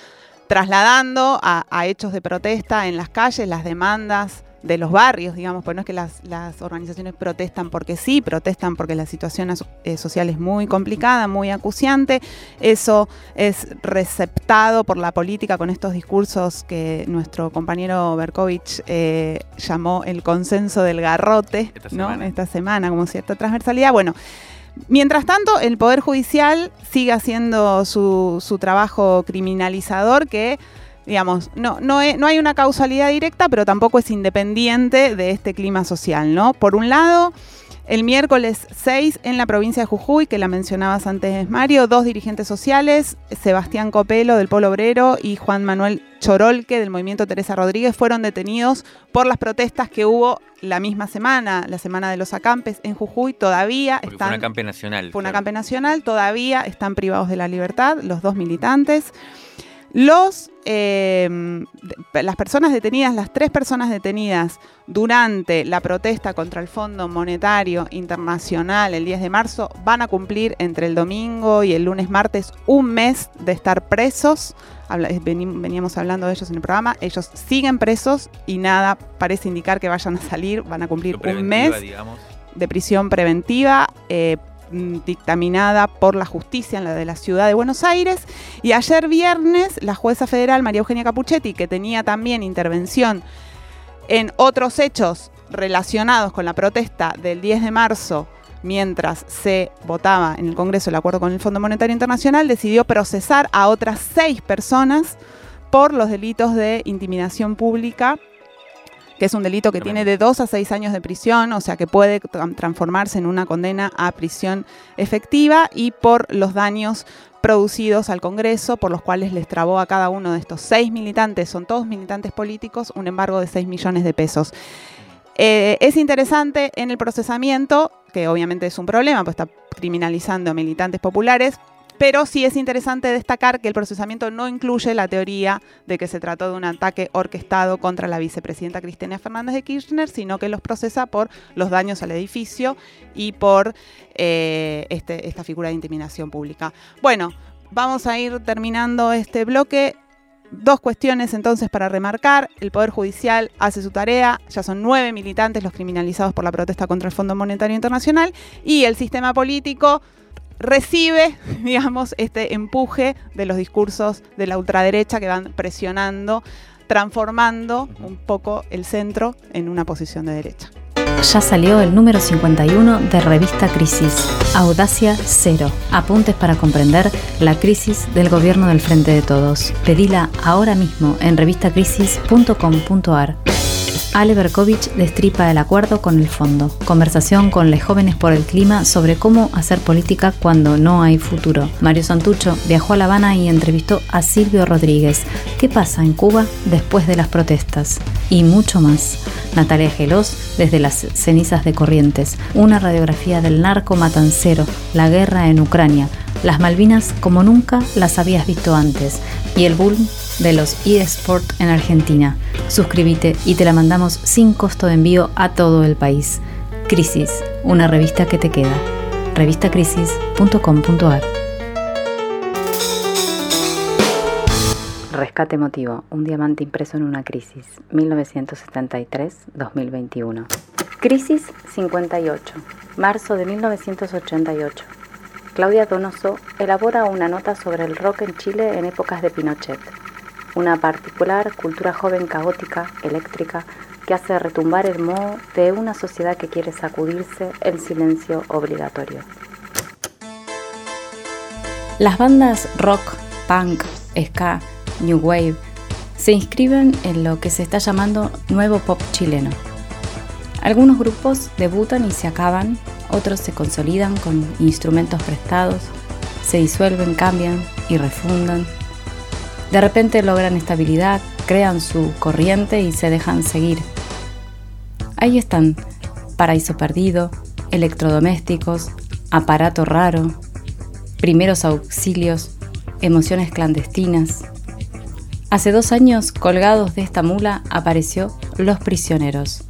trasladando a, a hechos de protesta en las calles las demandas de los barrios, digamos, pues no es que las, las organizaciones protestan porque sí, protestan porque la situación eh, social es muy complicada, muy acuciante. Eso es receptado por la política con estos discursos que nuestro compañero Berkovich eh, llamó el consenso del garrote, Esta ¿no? Esta semana, como cierta transversalidad. Bueno, Mientras tanto, el Poder Judicial sigue haciendo su, su trabajo criminalizador que, digamos, no, no, no hay una causalidad directa, pero tampoco es independiente de este clima social, ¿no? Por un lado, el miércoles 6 en la provincia de Jujuy, que la mencionabas antes, Mario, dos dirigentes sociales, Sebastián Copelo del Polo Obrero y Juan Manuel Chorolque del Movimiento Teresa Rodríguez, fueron detenidos por las protestas que hubo la misma semana, la semana de los acampes en Jujuy. Todavía Porque fue están una campe nacional. fue una claro. campe nacional, todavía están privados de la libertad los dos militantes. Los, eh, de- las personas detenidas, las tres personas detenidas durante la protesta contra el Fondo Monetario Internacional el 10 de marzo van a cumplir entre el domingo y el lunes martes un mes de estar presos. Eh, veníamos hablando de ellos en el programa. Ellos siguen presos y nada parece indicar que vayan a salir. Van a cumplir un mes digamos. de prisión preventiva eh, dictaminada por la justicia en la de la ciudad de Buenos Aires. Y ayer viernes, la jueza federal María Eugenia Capuchetti, que tenía también intervención en otros hechos relacionados con la protesta del 10 de marzo, mientras se votaba en el Congreso el acuerdo con el Fondo Monetario Internacional, decidió procesar a otras seis personas por los delitos de intimidación pública que es un delito que tiene de dos a seis años de prisión, o sea que puede tra- transformarse en una condena a prisión efectiva y por los daños producidos al Congreso, por los cuales les trabó a cada uno de estos seis militantes, son todos militantes políticos, un embargo de 6 millones de pesos. Eh, es interesante en el procesamiento, que obviamente es un problema, pues está criminalizando a militantes populares, pero sí es interesante destacar que el procesamiento no incluye la teoría de que se trató de un ataque orquestado contra la vicepresidenta Cristina Fernández de Kirchner, sino que los procesa por los daños al edificio y por eh, este, esta figura de intimidación pública. Bueno, vamos a ir terminando este bloque. Dos cuestiones entonces para remarcar. El Poder Judicial hace su tarea, ya son nueve militantes los criminalizados por la protesta contra el Fondo Monetario Internacional y el sistema político recibe, [LAUGHS] digamos, este empuje de los discursos de la ultraderecha que van presionando, transformando un poco el centro en una posición de derecha. Ya salió el número 51 de Revista Crisis, Audacia Cero. Apuntes para comprender la crisis del gobierno del Frente de Todos. Pedila ahora mismo en revistacrisis.com.ar. Ale Berkovich destripa el acuerdo con el fondo. Conversación con los jóvenes por el clima sobre cómo hacer política cuando no hay futuro. Mario Santucho viajó a La Habana y entrevistó a Silvio Rodríguez. ¿Qué pasa en Cuba después de las protestas? Y mucho más. Natalia Gelos desde las cenizas de Corrientes. Una radiografía del narco matancero, la guerra en Ucrania, las Malvinas como nunca las habías visto antes y el boom de los eSport en Argentina. Suscríbete y te la mandamos sin costo de envío a todo el país. Crisis, una revista que te queda. revistacrisis.com.ar Rescate emotivo, un diamante impreso en una crisis, 1973-2021. Crisis 58, marzo de 1988. Claudia Donoso elabora una nota sobre el rock en Chile en épocas de Pinochet una particular cultura joven caótica, eléctrica, que hace retumbar el moho de una sociedad que quiere sacudirse el silencio obligatorio. Las bandas rock, punk, ska, new wave se inscriben en lo que se está llamando nuevo pop chileno. Algunos grupos debutan y se acaban, otros se consolidan con instrumentos prestados, se disuelven, cambian y refundan de repente logran estabilidad, crean su corriente y se dejan seguir. Ahí están, paraíso perdido, electrodomésticos, aparato raro, primeros auxilios, emociones clandestinas. Hace dos años, colgados de esta mula, apareció Los Prisioneros.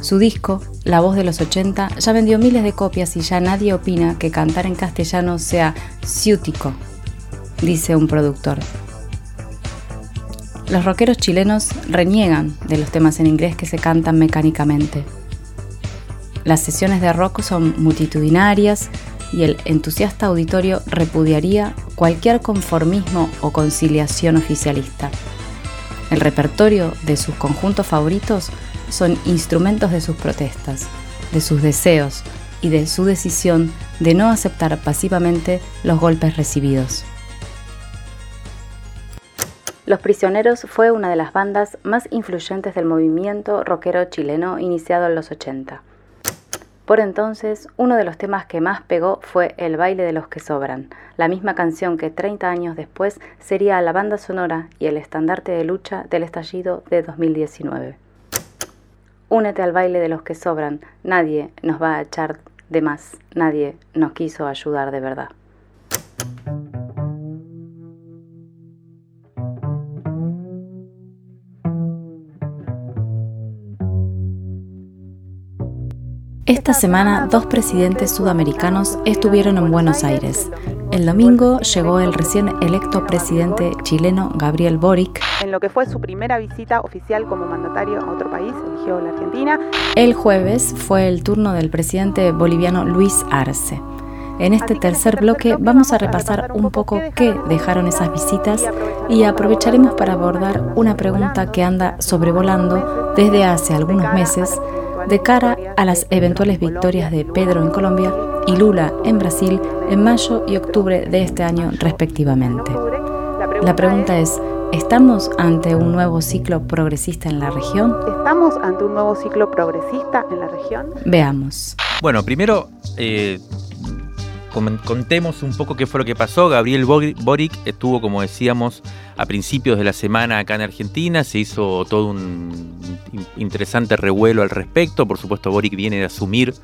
Su disco, La Voz de los 80, ya vendió miles de copias y ya nadie opina que cantar en castellano sea ciútico, dice un productor. Los rockeros chilenos reniegan de los temas en inglés que se cantan mecánicamente. Las sesiones de rock son multitudinarias y el entusiasta auditorio repudiaría cualquier conformismo o conciliación oficialista. El repertorio de sus conjuntos favoritos son instrumentos de sus protestas, de sus deseos y de su decisión de no aceptar pasivamente los golpes recibidos. Los Prisioneros fue una de las bandas más influyentes del movimiento rockero chileno iniciado en los 80. Por entonces, uno de los temas que más pegó fue El baile de los que sobran, la misma canción que 30 años después sería la banda sonora y el estandarte de lucha del estallido de 2019. Únete al baile de los que sobran, nadie nos va a echar de más, nadie nos quiso ayudar de verdad. Esta semana, dos presidentes sudamericanos estuvieron en Buenos Aires. El domingo llegó el recién electo presidente chileno Gabriel Boric. En lo que fue su primera visita oficial como mandatario a otro país, eligió la Argentina. El jueves fue el turno del presidente boliviano Luis Arce. En este tercer bloque vamos a repasar un poco qué dejaron esas visitas y aprovecharemos para abordar una pregunta que anda sobrevolando desde hace algunos meses de cara a las eventuales victorias de Pedro en Colombia y Lula en Brasil en mayo y octubre de este año respectivamente. La pregunta es, ¿estamos ante un nuevo ciclo progresista en la región? ¿Estamos ante un nuevo ciclo progresista en la región? Veamos. Bueno, primero eh, contemos un poco qué fue lo que pasó. Gabriel Boric estuvo, como decíamos, a principios de la semana acá en Argentina. Se hizo todo un interesante revuelo al respecto. Por supuesto, Boric viene de asumir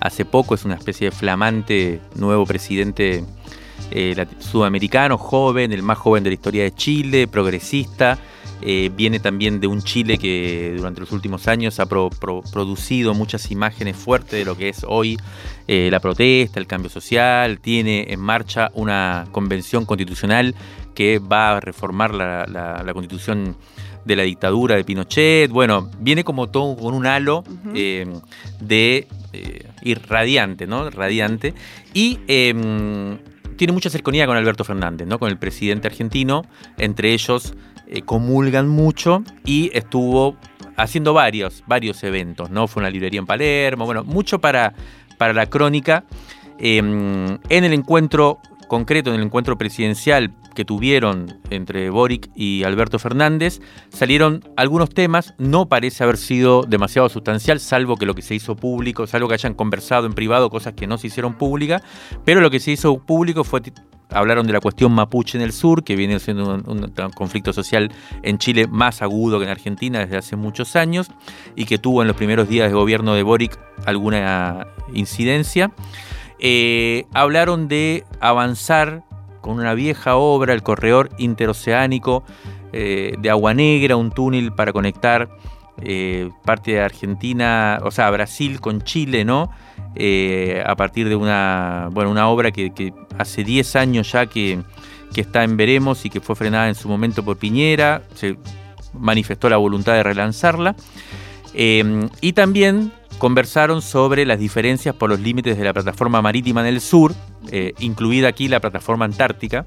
hace poco, es una especie de flamante nuevo presidente eh, sudamericano, joven, el más joven de la historia de Chile, progresista. Eh, viene también de un Chile que durante los últimos años ha producido muchas imágenes fuertes de lo que es hoy eh, la protesta, el cambio social. Tiene en marcha una convención constitucional que va a reformar la, constitución de la dictadura de Pinochet. Bueno, viene como todo con un halo de ir radiante, ¿no? Radiante. Y em, tiene mucha cercanía con Alberto Fernández, ¿no? Con el presidente argentino. Entre ellos eh, comulgan mucho y estuvo haciendo varios, varios eventos, ¿no? Fue una librería en Palermo, bueno, mucho para, para la crónica. Em, en el encuentro concreto, en el encuentro presidencial que tuvieron entre Boric y Alberto Fernández, salieron algunos temas, no parece haber sido demasiado sustancial, salvo que lo que se hizo público, salvo que hayan conversado en privado cosas que no se hicieron públicas, pero lo que se hizo público fue hablaron de la cuestión mapuche en el sur, que viene siendo un, conflicto social en Chile más agudo que en Argentina desde hace muchos años y que tuvo en los primeros días de gobierno de Boric alguna incidencia. Eh, hablaron de avanzar con una vieja obra, el corredor interoceánico eh, de Agua Negra, un túnel para conectar eh, parte de Argentina, o sea, Brasil con Chile, ¿no? Eh, a partir de una, bueno, una obra que, hace 10 años ya que, que, está en Veremos y que fue frenada en su momento por Piñera, se manifestó la voluntad de relanzarla. y también conversaron sobre las diferencias por los límites de la plataforma marítima en el sur, eh, incluida aquí la plataforma antártica,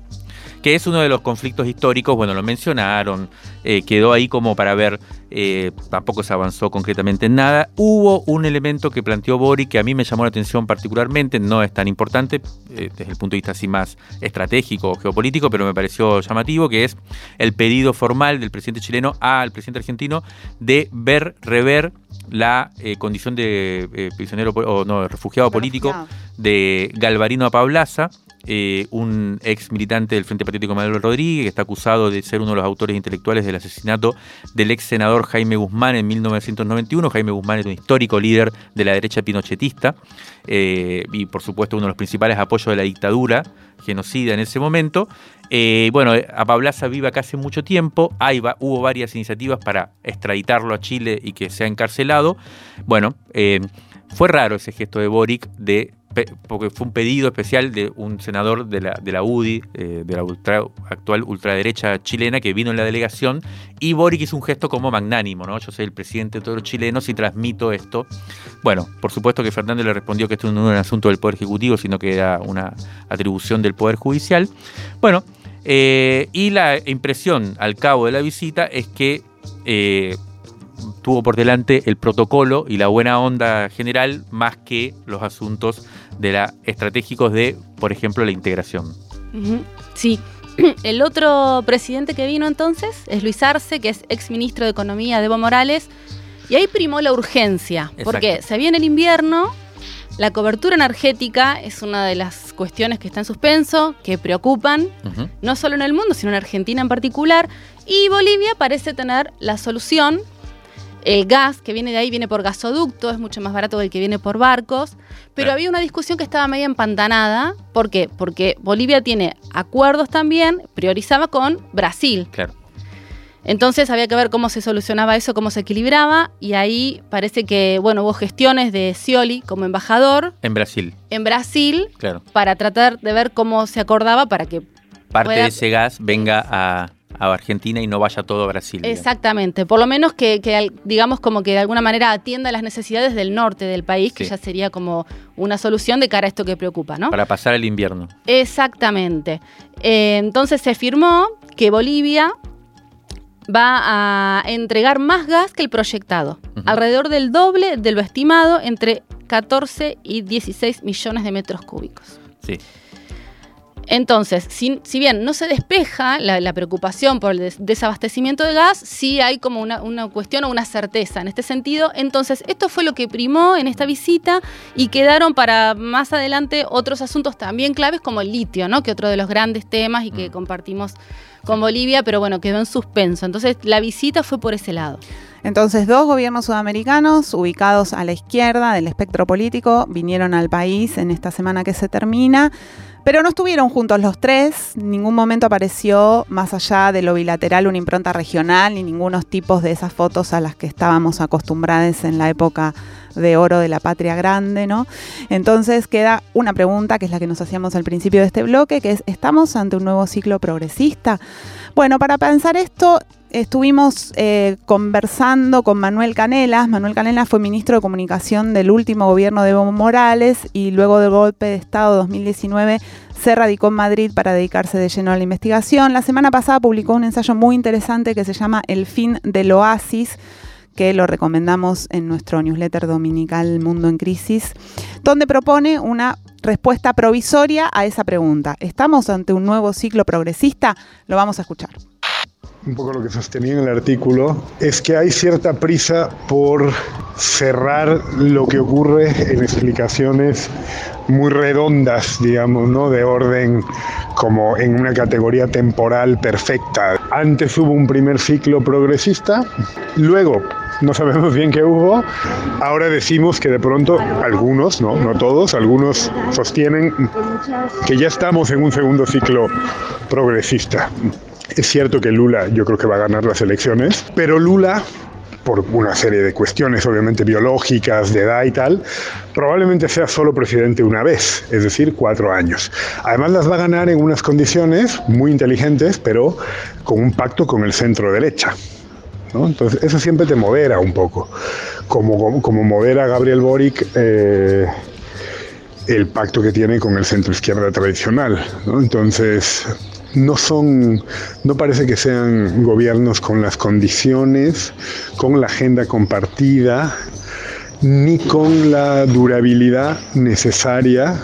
que es uno de los conflictos históricos, bueno, lo mencionaron, eh, quedó ahí como para ver, eh, tampoco se avanzó concretamente en nada. Hubo un elemento que planteó Bori que a mí me llamó la atención particularmente, no es tan importante desde el punto de vista así más estratégico o geopolítico, pero me pareció llamativo, que es el pedido formal del presidente chileno al presidente argentino de ver, rever la condición de prisionero o no, refugiado político de Galvarino a Pablaza, eh, un ex militante del Frente Patriótico Manuel Rodríguez, que está acusado de ser uno de los autores intelectuales del asesinato del ex senador Jaime Guzmán en 1991. Jaime Guzmán es un histórico líder de la derecha pinochetista eh, y, por supuesto, uno de los principales apoyos de la dictadura genocida en ese momento. Eh, bueno, a Pablaza vive acá hace mucho tiempo, Hay, hubo varias iniciativas para extraditarlo a Chile y que sea encarcelado. Bueno, fue raro ese gesto de Boric de porque fue un pedido especial de un senador de la, de la UDI, eh, de la actual ultraderecha chilena, que vino en la delegación, y Boric hizo un gesto como magnánimo, ¿no? Yo soy el presidente de todos los chilenos y transmito esto. Bueno, por supuesto que Fernández le respondió que esto no era un asunto del Poder Ejecutivo, sino que era una atribución del Poder Judicial. Bueno, eh, y la impresión al cabo de la visita es que eh, tuvo por delante el protocolo y la buena onda general más que los asuntos de la, estratégicos de, por ejemplo, la integración. Sí. [CLEARS THROAT] El otro presidente que vino entonces es Luis Arce, que es ex ministro de Economía de Evo Morales, y ahí primó la urgencia, porque se viene el invierno, la cobertura energética es una de las cuestiones que está en suspenso, que preocupan, no solo en el mundo, sino en Argentina en particular, y Bolivia parece tener la solución el gas que viene de ahí viene por gasoducto, es mucho más barato que el que viene por barcos. Pero había una discusión que estaba medio empantanada. ¿Por qué? Porque Bolivia tiene acuerdos también, priorizaba con Brasil. Claro. Entonces había que ver cómo se solucionaba eso, cómo se equilibraba. Y ahí parece que, bueno, hubo gestiones de Scioli como embajador. En Brasil. En Brasil. Claro. Para tratar de ver cómo se acordaba para que. Parte de ese gas venga a a Argentina y no vaya todo a Brasil. Exactamente, por lo menos que, digamos como que de alguna manera atienda las necesidades del norte del país, que ya sería como una solución de cara a esto que preocupa, ¿no? Para pasar el invierno. Exactamente. Eh, entonces se firmó que Bolivia va a entregar más gas que el proyectado, alrededor del doble de lo estimado, entre 14 y 16 millones de metros cúbicos. Sí. Entonces, si, bien no se despeja la, preocupación por el desabastecimiento de gas, sí hay como una, cuestión o una certeza en este sentido. Entonces, esto fue lo que primó en esta visita y quedaron para más adelante otros asuntos también claves como el litio, ¿no? que otro de los grandes temas y que mm. compartimos con Bolivia, pero bueno, quedó en suspenso. Entonces, la visita fue por ese lado. Entonces, dos gobiernos sudamericanos ubicados a la izquierda del espectro político vinieron al país en esta semana que se termina. Pero no estuvieron juntos los tres, ningún momento apareció, más allá de lo bilateral, una impronta regional, ni ningunos tipos de esas fotos a las que estábamos acostumbrados en la época de oro de la patria grande, ¿no? Entonces queda una pregunta que es la que nos hacíamos al principio de este bloque, que es, ¿estamos ante un nuevo ciclo progresista? Bueno, para pensar esto, estuvimos eh, conversando con Manuel Canelas. Manuel Canelas fue ministro de Comunicación del último gobierno de Evo Morales y luego del golpe de Estado 2019 se radicó en Madrid para dedicarse de lleno a la investigación. La semana pasada publicó un ensayo muy interesante que se llama El fin del oasis que lo recomendamos en nuestro newsletter dominical Mundo en Crisis, donde propone una respuesta provisoria a esa pregunta. ¿Estamos ante un nuevo ciclo progresista? Lo vamos a escuchar un poco lo que sostenía en el artículo, es que hay cierta prisa por cerrar lo que ocurre en explicaciones muy redondas, digamos, ¿no? De orden como en una categoría temporal perfecta. Antes hubo un primer ciclo progresista, luego no sabemos bien qué hubo. Ahora decimos que de pronto algunos, no, no todos, algunos sostienen que ya estamos en un segundo ciclo progresista. Es cierto que Lula yo creo que va a ganar las elecciones, pero Lula por una serie de cuestiones obviamente biológicas, de edad y tal, probablemente sea solo presidente una vez, es decir, cuatro años. Además las va a ganar en unas condiciones muy inteligentes, pero con un pacto con el centro derecha. Entonces eso siempre te modera un poco, como, como modera Gabriel Boric. Eh, el pacto que tiene con el centro izquierda tradicional. Entonces, no son, no parece que sean gobiernos con las condiciones, con la agenda compartida, ni con la durabilidad necesaria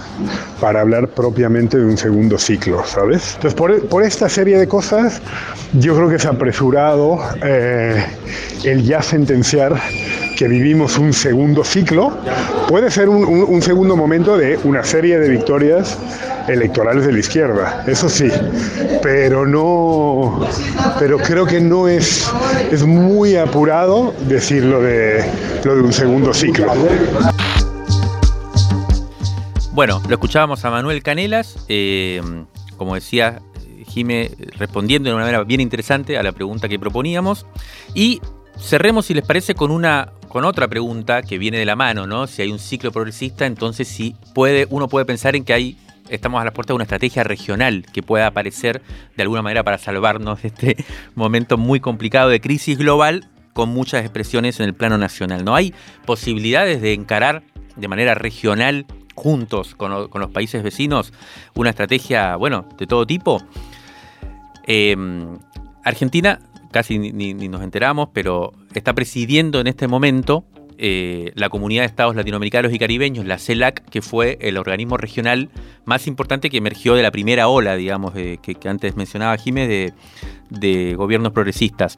para hablar propiamente de un segundo ciclo, ¿sabes? Entonces, por, esta serie de cosas, yo creo que es apresurado eh, el ya sentenciar que vivimos un segundo ciclo, puede ser un, segundo momento de una serie de victorias electorales de la izquierda, eso sí, pero no, pero creo que no es, es muy apurado decir lo de, lo de un segundo ciclo. Bueno, lo escuchábamos a Manuel Canelas, eh, como decía Jime, respondiendo de una manera bien interesante a la pregunta que proponíamos, y cerremos, si les parece, con una con otra pregunta que viene de la mano, ¿no? Si hay un ciclo progresista, entonces sí puede, uno puede pensar en que hay, estamos a las puertas de una estrategia regional que pueda aparecer de alguna manera para salvarnos de este momento muy complicado de crisis global con muchas expresiones en el plano nacional. ¿No hay posibilidades de encarar de manera regional juntos con, los países vecinos una estrategia, bueno, de todo tipo? Em, Argentina casi ni, nos enteramos, pero está presidiendo en este momento eh, la Comunidad de Estados Latinoamericanos y Caribeños, la CELAC, que fue el organismo regional más importante que emergió de la primera ola, digamos, que, antes mencionaba Jiménez, de, gobiernos progresistas.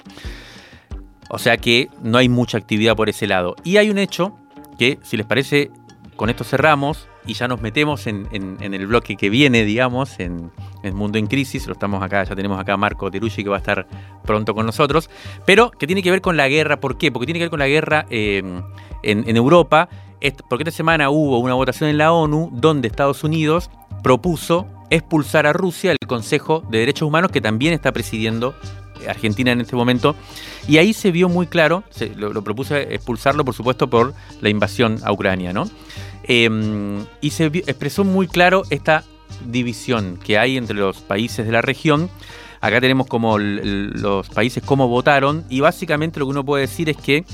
O sea que no hay mucha actividad por ese lado. Y hay un hecho que, si les parece, con esto cerramos y ya nos metemos en, el bloque que viene, digamos, en, el Mundo en Crisis, lo estamos acá, ya tenemos acá a Marco Terucci que va a estar pronto con nosotros, pero que tiene que ver con la guerra, ¿por qué? Porque tiene que ver con la guerra eh, en, Europa, porque esta semana hubo una votación en la ONU donde Estados Unidos propuso expulsar a Rusia del Consejo de Derechos Humanos que también está presidiendo eh, Argentina en este momento. Y ahí se vio muy claro, lo, lo, propuso expulsarlo por supuesto por la invasión a Ucrania, ¿no? Em, y se expresó muy claro esta división que hay entre los países de la región. Acá tenemos como los países cómo votaron y básicamente lo que uno puede decir es que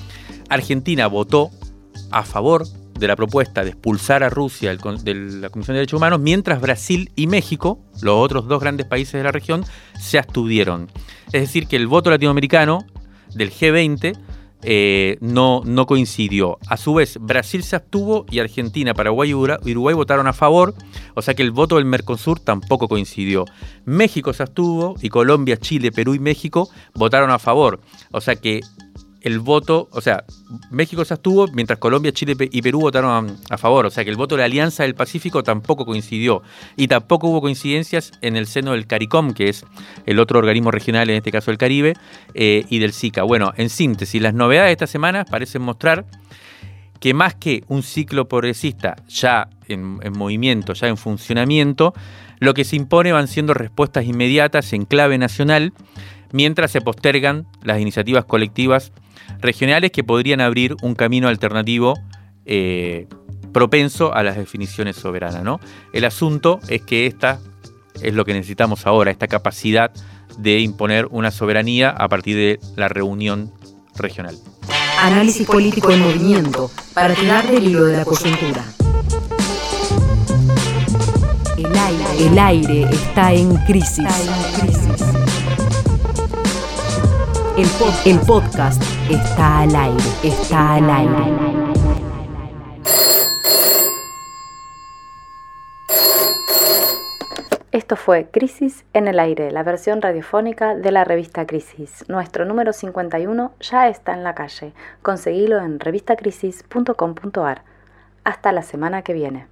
Argentina votó a favor de la propuesta de expulsar a Rusia de la Comisión de Derechos Humanos, mientras Brasil y México, los otros dos grandes países de la región, se abstuvieron. Es decir, que el voto latinoamericano del G20 eh, no, no coincidió. A su vez, Brasil se abstuvo y Argentina, Paraguay y Uruguay votaron a favor, o sea que el voto del Mercosur tampoco coincidió. México se abstuvo y Colombia, Chile, Perú y México votaron a favor, o sea que el voto, o sea, México se abstuvo mientras Colombia, Chile y Perú votaron a, favor, o sea que el voto de la Alianza del Pacífico tampoco coincidió y tampoco hubo coincidencias en el seno del CARICOM, que es el otro organismo regional, en este caso del Caribe, eh, y del SICA. Bueno, en síntesis, las novedades de esta semana parecen mostrar que más que un ciclo progresista ya en movimiento, ya en funcionamiento, lo que se impone van siendo respuestas inmediatas en clave nacional, mientras se postergan las iniciativas colectivas regionales que podrían abrir un camino alternativo eh, propenso a las definiciones soberanas. ¿no? El asunto es que esta es lo que necesitamos ahora, esta capacidad de imponer una soberanía a partir de la reunión regional. Análisis político en movimiento para tirar del hilo de la coyuntura. El aire, está en crisis. El, podcast está al aire, está al aire. Esto fue Crisis en el Aire, la versión radiofónica de la revista Crisis. Nuestro número 51 ya está en la calle. Conseguilo en revistacrisis.com.ar. Hasta la semana que viene.